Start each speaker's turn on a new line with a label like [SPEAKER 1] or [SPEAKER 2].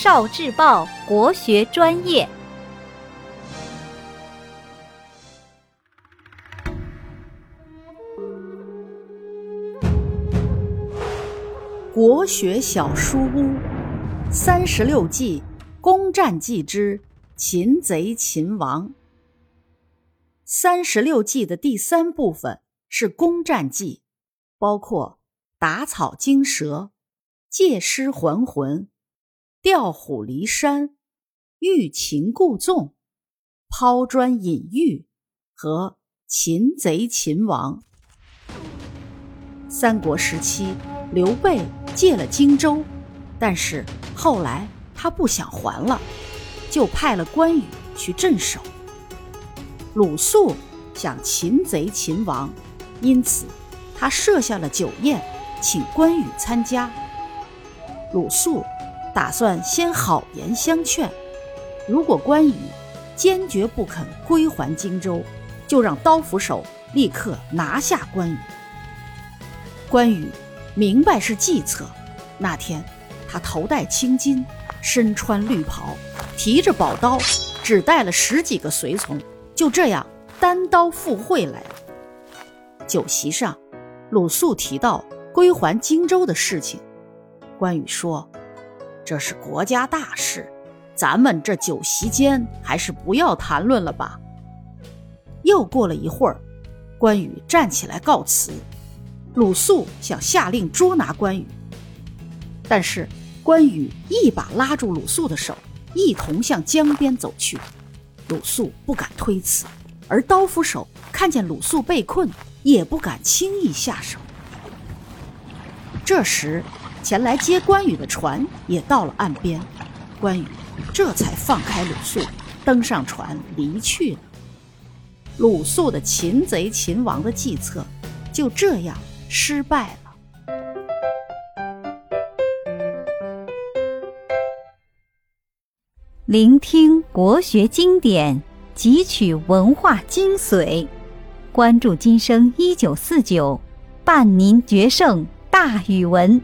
[SPEAKER 1] 少智报国学专业，
[SPEAKER 2] 国学小书屋三十六计，攻战计之擒贼擒王。三十六计的第三部分是攻战计，包括打草惊蛇、借尸还魂。调虎离山、欲擒故纵、抛砖引玉和擒贼擒王。三国时期，刘备借了荆州，但是后来他不想还了，就派了关羽去镇守。鲁肃想擒贼擒王，因此他设下了酒宴，请关羽参加。鲁肃。打算先好言相劝，如果关羽坚决不肯归还荆州，就让刀斧手立刻拿下关羽。关羽明白是计策，那天他头戴青巾，身穿绿袍，提着宝刀，只带了十几个随从，就这样单刀赴会来了。酒席上，鲁肃提到归还荆州的事情，关羽说。这是国家大事，咱们这酒席间还是不要谈论了吧。又过了一会儿，关羽站起来告辞，鲁肃想下令捉拿关羽，但是关羽一把拉住鲁肃的手，一同向江边走去。鲁肃不敢推辞，而刀斧手看见鲁肃被困，也不敢轻易下手。这时。前来接关羽的船也到了岸边，关羽这才放开鲁肃，登上船离去了。鲁肃的擒贼擒王的计策就这样失败了。
[SPEAKER 1] 聆听国学经典，汲取文化精髓，关注今生一九四九，伴您决胜大语文。